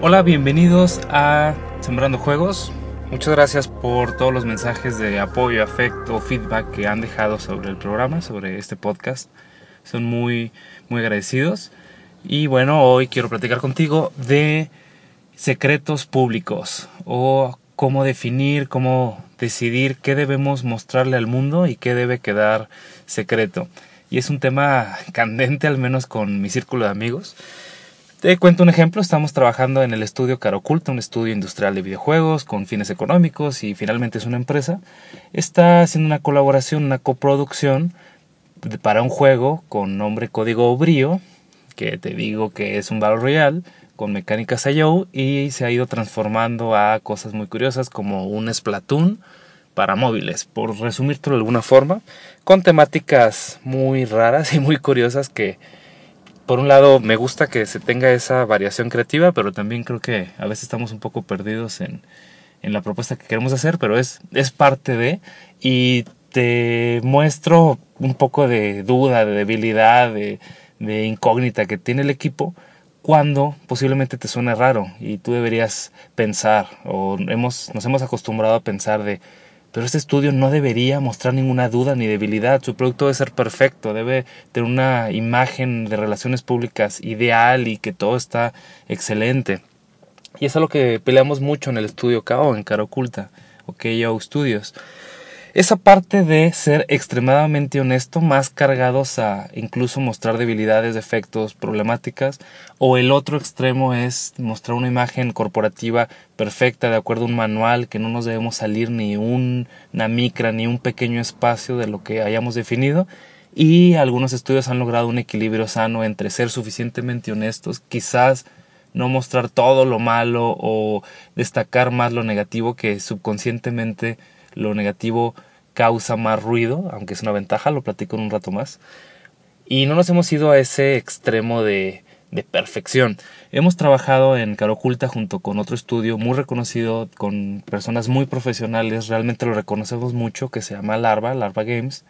Hola, bienvenidos a Sembrando Juegos. Muchas gracias por todos los mensajes de apoyo, afecto, feedback que han dejado sobre el programa, sobre este podcast. Son muy, muy agradecidos. Y bueno, hoy quiero platicar contigo de secretos públicos o cómo definir, cómo decidir qué debemos mostrarle al mundo y qué debe quedar secreto. Y es un tema candente, al menos con mi círculo de amigos. Te cuento un ejemplo, estamos trabajando en el estudio Caroculta, un estudio industrial de videojuegos con fines económicos y finalmente es una empresa. Está haciendo una colaboración, una coproducción para un juego con nombre código Brio, que te digo que es un Battle Royale con mecánicas IO y se ha ido transformando a cosas muy curiosas como un Splatoon para móviles, por resumirlo de alguna forma, con temáticas muy raras y muy curiosas que por un lado me gusta que se tenga esa variación creativa, pero también creo que a veces estamos un poco perdidos en, en la propuesta que queremos hacer, pero es, es parte de y te muestro un poco de duda, de debilidad, de, incógnita que tiene el equipo cuando posiblemente te suene raro y tú deberías pensar o hemos, nos hemos acostumbrado a pensar de pero este estudio no debería mostrar ninguna duda ni debilidad. Su producto debe ser perfecto, debe tener una imagen de relaciones públicas ideal y que todo está excelente. Y es lo que peleamos mucho en el estudio KO, en Cara Oculta, o Studios esa parte de ser extremadamente honesto, más cargados a incluso mostrar debilidades, defectos, problemáticas, o el otro extremo es mostrar una imagen corporativa perfecta de acuerdo a un manual, que no nos debemos salir ni una micra ni un pequeño espacio de lo que hayamos definido. Y algunos estudios han logrado un equilibrio sano entre ser suficientemente honestos, quizás no mostrar todo lo malo o destacar más lo negativo que subconscientemente lo negativo causa más ruido, aunque es una ventaja, lo platico en un rato más. Y no nos hemos ido a ese extremo de, de perfección. Hemos trabajado en Caroculta junto con otro estudio muy reconocido, con personas muy profesionales, realmente lo reconocemos mucho, que se llama Larva, Larva Games.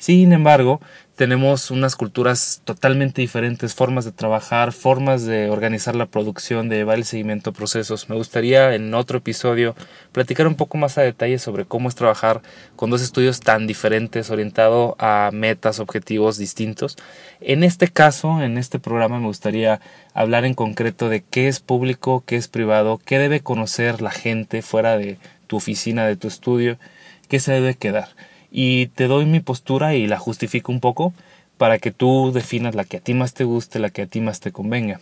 Sin embargo, tenemos unas culturas totalmente diferentes, formas de trabajar, formas de organizar la producción, de llevar el seguimiento a procesos. Me gustaría en otro episodio platicar un poco más a detalle sobre cómo es trabajar con dos estudios tan diferentes, orientado a metas, objetivos distintos. En este caso, en este programa, me gustaría hablar en concreto de qué es público, qué es privado, qué debe conocer la gente fuera de tu oficina, de tu estudio, qué se debe quedar y te doy mi postura y la justifico un poco para que tú definas la que a ti más te guste, la que a ti más te convenga.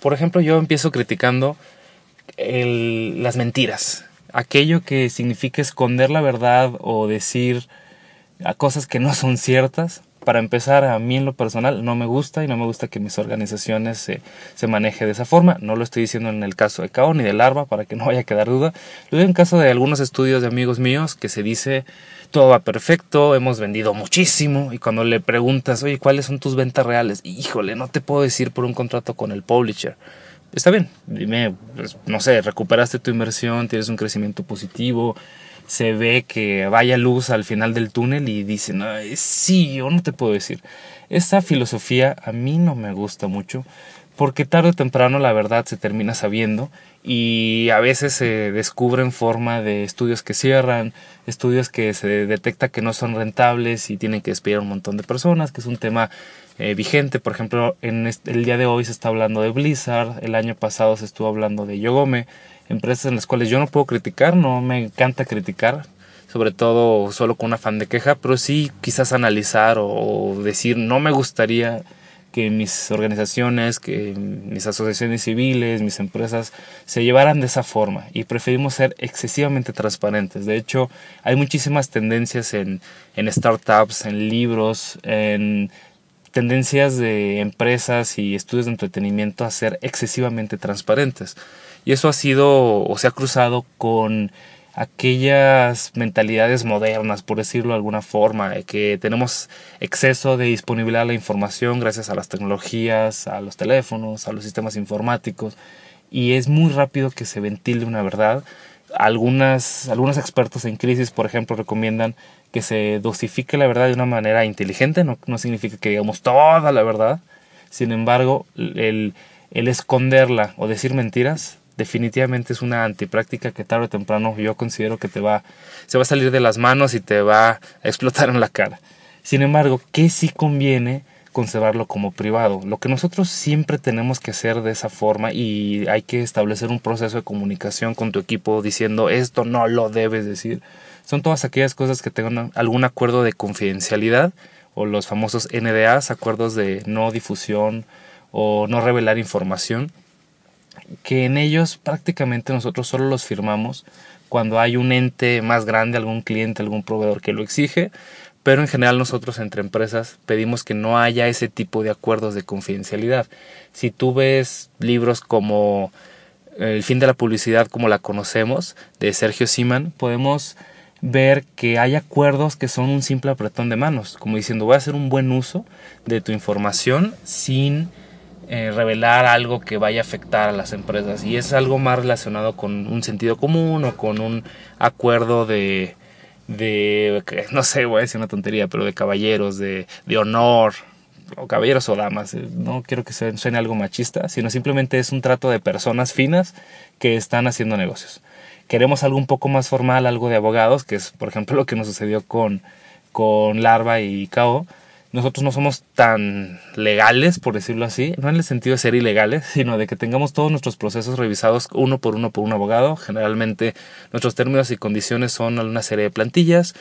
Por ejemplo, yo empiezo criticando las mentiras, aquello que significa esconder la verdad o decir a cosas que no son ciertas para empezar, a mí en lo personal no me gusta y no me gusta que mis organizaciones se, se maneje de esa forma. No lo estoy diciendo en el caso de CAO ni de Larva para que no vaya a quedar duda. Lo digo en caso de algunos estudios de amigos míos que se dice todo va perfecto, hemos vendido muchísimo y cuando le preguntas, oye, ¿cuáles son tus ventas reales? Híjole, no te puedo decir por un contrato con el publisher. Está bien, dime, pues, no sé, recuperaste tu inversión, tienes un crecimiento positivo, se ve que vaya luz al final del túnel y dicen, sí, yo no te puedo decir. Esa filosofía a mí no me gusta mucho porque tarde o temprano la verdad se termina sabiendo y a veces se descubre en forma de estudios que cierran, estudios que se detecta que no son rentables y tienen que despedir a un montón de personas, que es un tema eh, vigente. Por ejemplo, en el día de hoy se está hablando de Blizzard, el año pasado se estuvo hablando de Yogome, empresas en las cuales yo no puedo criticar, no me encanta criticar, sobre todo solo con un afán de queja, pero sí quizás analizar o, decir no me gustaría que mis organizaciones, que mis asociaciones civiles, mis empresas se llevaran de esa forma y preferimos ser excesivamente transparentes. De hecho, hay muchísimas tendencias en, en startups, en libros, en tendencias de empresas y estudios de entretenimiento a ser excesivamente transparentes. Y eso ha sido o se ha cruzado con aquellas mentalidades modernas, por decirlo de alguna forma, que tenemos exceso de disponibilidad a la información gracias a las tecnologías, a los teléfonos, a los sistemas informáticos, y es muy rápido que se ventile una verdad. Algunas, algunos expertos en crisis, por ejemplo, recomiendan que se dosifique la verdad de una manera inteligente, no, no significa que digamos toda la verdad, sin embargo, el, el esconderla o decir mentiras definitivamente es una antipráctica que tarde o temprano yo considero que te va se va a salir de las manos y te va a explotar en la cara. Sin embargo, ¿qué sí conviene conservarlo como privado? Lo que nosotros siempre tenemos que hacer de esa forma y hay que establecer un proceso de comunicación con tu equipo diciendo esto no lo debes decir. Son todas aquellas cosas que tengan algún acuerdo de confidencialidad o los famosos NDAs, acuerdos de no difusión o no revelar información, que en ellos prácticamente nosotros solo los firmamos cuando hay un ente más grande, algún cliente, algún proveedor que lo exige, pero en general nosotros entre empresas pedimos que no haya ese tipo de acuerdos de confidencialidad. Si tú ves libros como El fin de la publicidad como la conocemos, de Sergio Siman, podemos ver que hay acuerdos que son un simple apretón de manos, como diciendo voy a hacer un buen uso de tu información sin eh, revelar algo que vaya a afectar a las empresas. Y es algo más relacionado con un sentido común o con un acuerdo de, de no sé, voy a decir una tontería, pero de caballeros, de, de honor, o caballeros o damas, eh, no quiero que suene algo machista, sino simplemente es un trato de personas finas que están haciendo negocios. Queremos algo un poco más formal, algo de abogados, que es por ejemplo lo que nos sucedió con, con Larva y Cao, nosotros no somos tan legales, por decirlo así, no en el sentido de ser ilegales, sino de que tengamos todos nuestros procesos revisados uno por uno por un abogado. Generalmente nuestros términos y condiciones son una serie de plantillas.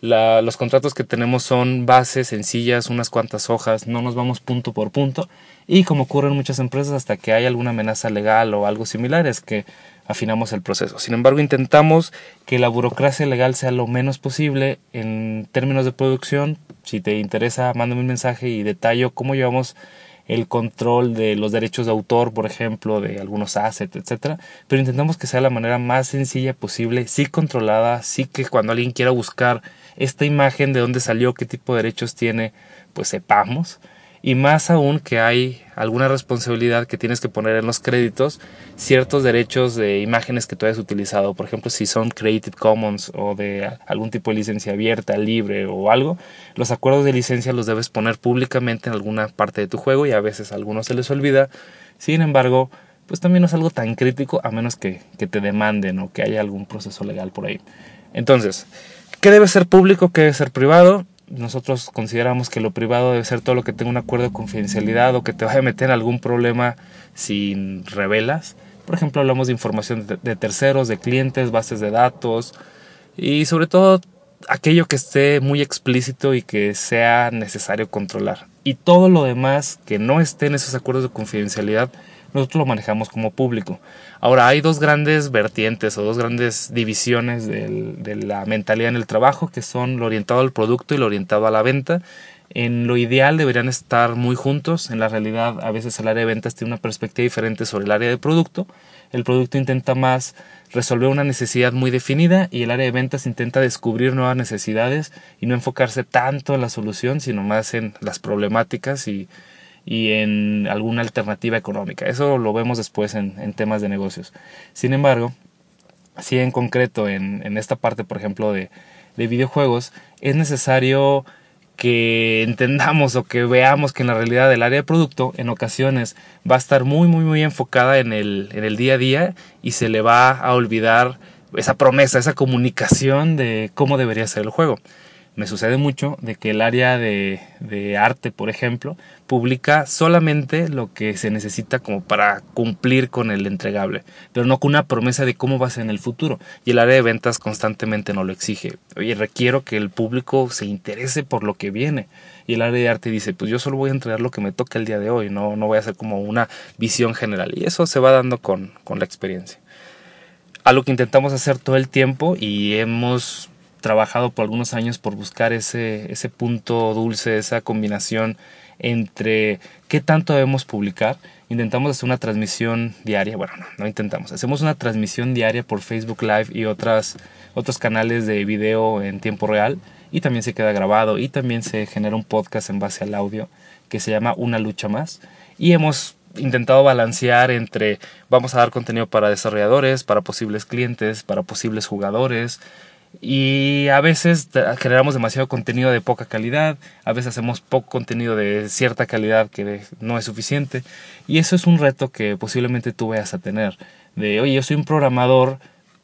Los contratos que tenemos son bases sencillas, unas cuantas hojas, no nos vamos punto por punto. Y como ocurre en muchas empresas, hasta que hay alguna amenaza legal o algo similar, es que afinamos el proceso. Sin embargo, intentamos que la burocracia legal sea lo menos posible en términos de producción. Si te interesa, mándame un mensaje y detallo cómo llevamos el control de los derechos de autor, por ejemplo, de algunos assets, etcétera, pero intentamos que sea la manera más sencilla posible, sí controlada, sí que cuando alguien quiera buscar esta imagen de dónde salió, qué tipo de derechos tiene, pues sepamos y más aún que hay alguna responsabilidad que tienes que poner en los créditos ciertos derechos de imágenes que tú hayas utilizado, por ejemplo si son Creative Commons o de algún tipo de licencia abierta, libre o algo, los acuerdos de licencia los debes poner públicamente en alguna parte de tu juego y a veces a algunos se les olvida, sin embargo pues también no es algo tan crítico a menos que, que te demanden o que haya algún proceso legal por ahí. Entonces, ¿qué debe ser público? ¿Qué debe ser privado? Nosotros consideramos que lo privado debe ser todo lo que tenga un acuerdo de confidencialidad o que te vaya a meter en algún problema sin revelas. Por ejemplo, hablamos de información de, terceros, de clientes, bases de datos y sobre todo aquello que esté muy explícito y que sea necesario controlar. Y todo lo demás que no esté en esos acuerdos de confidencialidad, nosotros lo manejamos como público. Ahora, hay dos grandes vertientes o dos grandes divisiones de la mentalidad en el trabajo, que son lo orientado al producto y lo orientado a la venta. En lo ideal deberían estar muy juntos. En la realidad, a veces el área de ventas tiene una perspectiva diferente sobre el área de producto. El producto intenta más resolver una necesidad muy definida y el área de ventas intenta descubrir nuevas necesidades y no enfocarse tanto en la solución, sino más en las problemáticas y, y en alguna alternativa económica. Eso lo vemos después en, temas de negocios. Sin embargo, si en concreto en, en esta parte, por ejemplo, de, de videojuegos, es necesario que entendamos o que veamos que en la realidad el área de producto en ocasiones va a estar muy muy muy enfocada en el, en el día a día y se le va a olvidar esa promesa, esa comunicación de cómo debería ser el juego me sucede mucho de que el área de, de, arte, por ejemplo, publica solamente lo que se necesita como para cumplir con el entregable, pero no con una promesa de cómo va a ser en el futuro. Y el área de ventas constantemente no lo exige. Oye, requiero que el público se interese por lo que viene. Y el área de arte dice, pues yo solo voy a entregar lo que me toca el día de hoy, no, no voy a hacer como una visión general. Y eso se va dando con, con la experiencia. Algo que intentamos hacer todo el tiempo y hemos trabajado por algunos años por buscar ese, ese punto dulce, esa combinación entre qué tanto debemos publicar. Intentamos hacer una transmisión diaria, bueno, no, intentamos, hacemos una transmisión diaria por Facebook Live y otras, otros canales de video en tiempo real y también se queda grabado y también se genera un podcast en base al audio que se llama Una lucha más y hemos intentado balancear entre vamos a dar contenido para desarrolladores, para posibles clientes, para posibles jugadores, Y a veces generamos demasiado contenido de poca calidad, a veces hacemos poco contenido de cierta calidad que no es suficiente. Y eso es un reto que posiblemente tú vayas a tener. De, oye, yo soy un programador,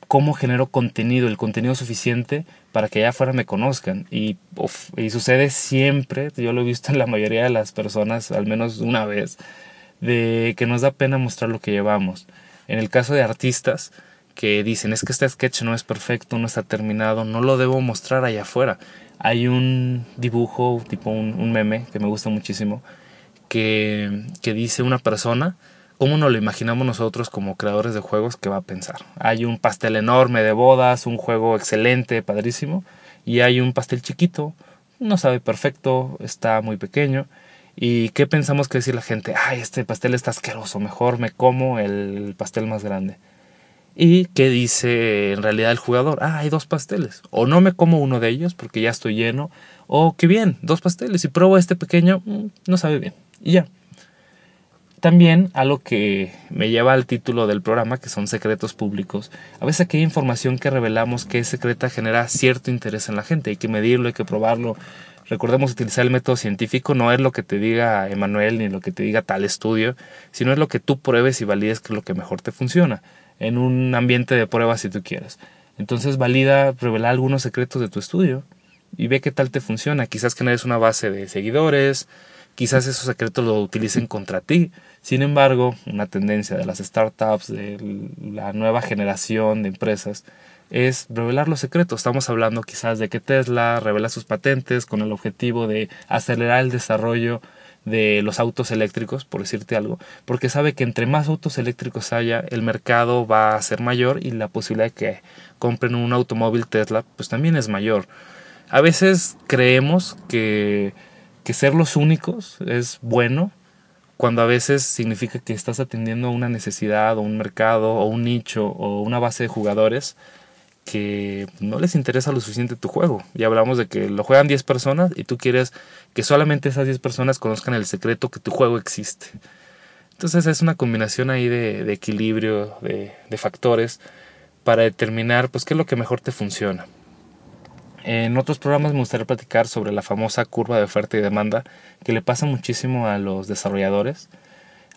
¿cómo genero contenido, el contenido suficiente para que allá afuera me conozcan? Y, y sucede siempre, yo lo he visto en la mayoría de las personas, al menos una vez, de que nos da pena mostrar lo que llevamos. En el caso de artistas, que dicen es que este sketch no es perfecto, no está terminado, no lo debo mostrar allá afuera. Hay un dibujo, tipo un, meme que me gusta muchísimo, que, que dice una persona, ¿cómo nos lo imaginamos nosotros como creadores de juegos que va a pensar? Hay un pastel enorme de bodas, un juego excelente, padrísimo, y hay un pastel chiquito, no sabe perfecto, está muy pequeño. ¿Y qué pensamos que decir la gente? Ay, este pastel está asqueroso, mejor me como el pastel más grande. ¿Y qué dice en realidad el jugador? Ah, hay dos pasteles. O no me como uno de ellos porque ya estoy lleno. O qué bien, dos pasteles. Y pruebo este pequeño, mm, no sabe bien. Y ya. También algo que me lleva al título del programa, que son secretos públicos. A veces aquella información que revelamos que es secreta genera cierto interés en la gente. Hay que medirlo, hay que probarlo. Recordemos utilizar el método científico, no es lo que te diga Emanuel ni lo que te diga tal estudio, sino es lo que tú pruebes y valides que es lo que mejor te funciona en un ambiente de prueba si tú quieres. Entonces valida revelar algunos secretos de tu estudio y ve qué tal te funciona. Quizás generes una base de seguidores, quizás esos secretos lo utilicen contra ti. Sin embargo, una tendencia de las startups, de la nueva generación de empresas, es revelar los secretos. Estamos hablando quizás de que Tesla revela sus patentes con el objetivo de acelerar el desarrollo de los autos eléctricos, por decirte algo, porque sabe que entre más autos eléctricos haya, el mercado va a ser mayor y la posibilidad de que compren un automóvil Tesla, pues también es mayor. A veces creemos que, que ser los únicos es bueno, cuando a veces significa que estás atendiendo a una necesidad o un mercado o un nicho o una base de jugadores que no les interesa lo suficiente tu juego. Ya hablamos de que lo juegan 10 personas y tú quieres que solamente esas 10 personas conozcan el secreto que tu juego existe. Entonces es una combinación ahí de, equilibrio, de, de, factores para determinar pues qué es lo que mejor te funciona. En otros programas me gustaría platicar sobre la famosa curva de oferta y demanda que le pasa muchísimo a los desarrolladores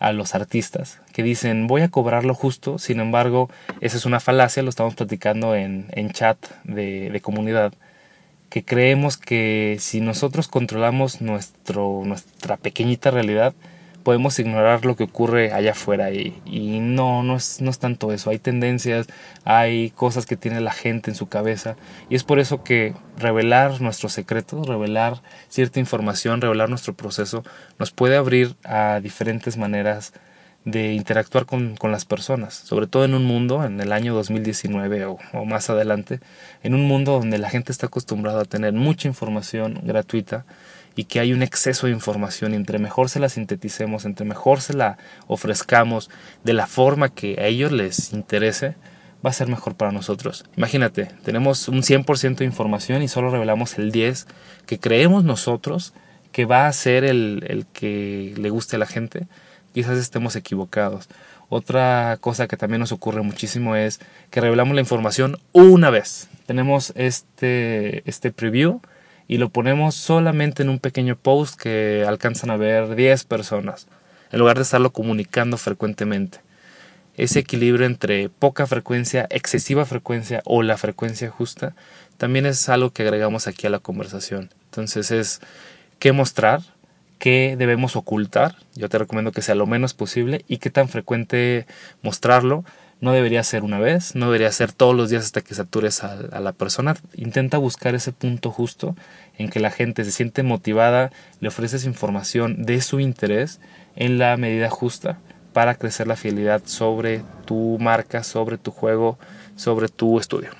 a los artistas que dicen voy a cobrar lo justo, sin embargo, esa es una falacia, lo estamos platicando en, en chat de, de comunidad, que creemos que si nosotros controlamos nuestro, nuestra pequeñita realidad, podemos ignorar lo que ocurre allá afuera y, no, no es, no es tanto eso, hay tendencias, hay cosas que tiene la gente en su cabeza y es por eso que revelar nuestros secretos, revelar cierta información, revelar nuestro proceso nos puede abrir a diferentes maneras de interactuar con, con, las personas, sobre todo en un mundo, en el año 2019 o, o, más adelante, en un mundo donde la gente está acostumbrada a tener mucha información gratuita y que hay un exceso de información entre mejor se la sinteticemos, entre mejor se la ofrezcamos de la forma que a ellos les interese, va a ser mejor para nosotros. Imagínate, tenemos un 100% de información y solo revelamos el 10% que creemos nosotros que va a ser el, el que le guste a la gente. Quizás estemos equivocados. Otra cosa que también nos ocurre muchísimo es que revelamos la información una vez. Tenemos este, este preview y lo ponemos solamente en un pequeño post que alcanzan a ver 10 personas, en lugar de estarlo comunicando frecuentemente. Ese equilibrio entre poca frecuencia, excesiva frecuencia o la frecuencia justa, también es algo que agregamos aquí a la conversación. Entonces es qué mostrar, qué debemos ocultar, yo te recomiendo que sea lo menos posible y qué tan frecuente mostrarlo no debería ser una vez, no debería ser todos los días hasta que satures a, a, la persona. Intenta buscar ese punto justo en que la gente se siente motivada, le ofreces información de su interés en la medida justa para crecer la fidelidad sobre tu marca, sobre tu juego, sobre tu estudio.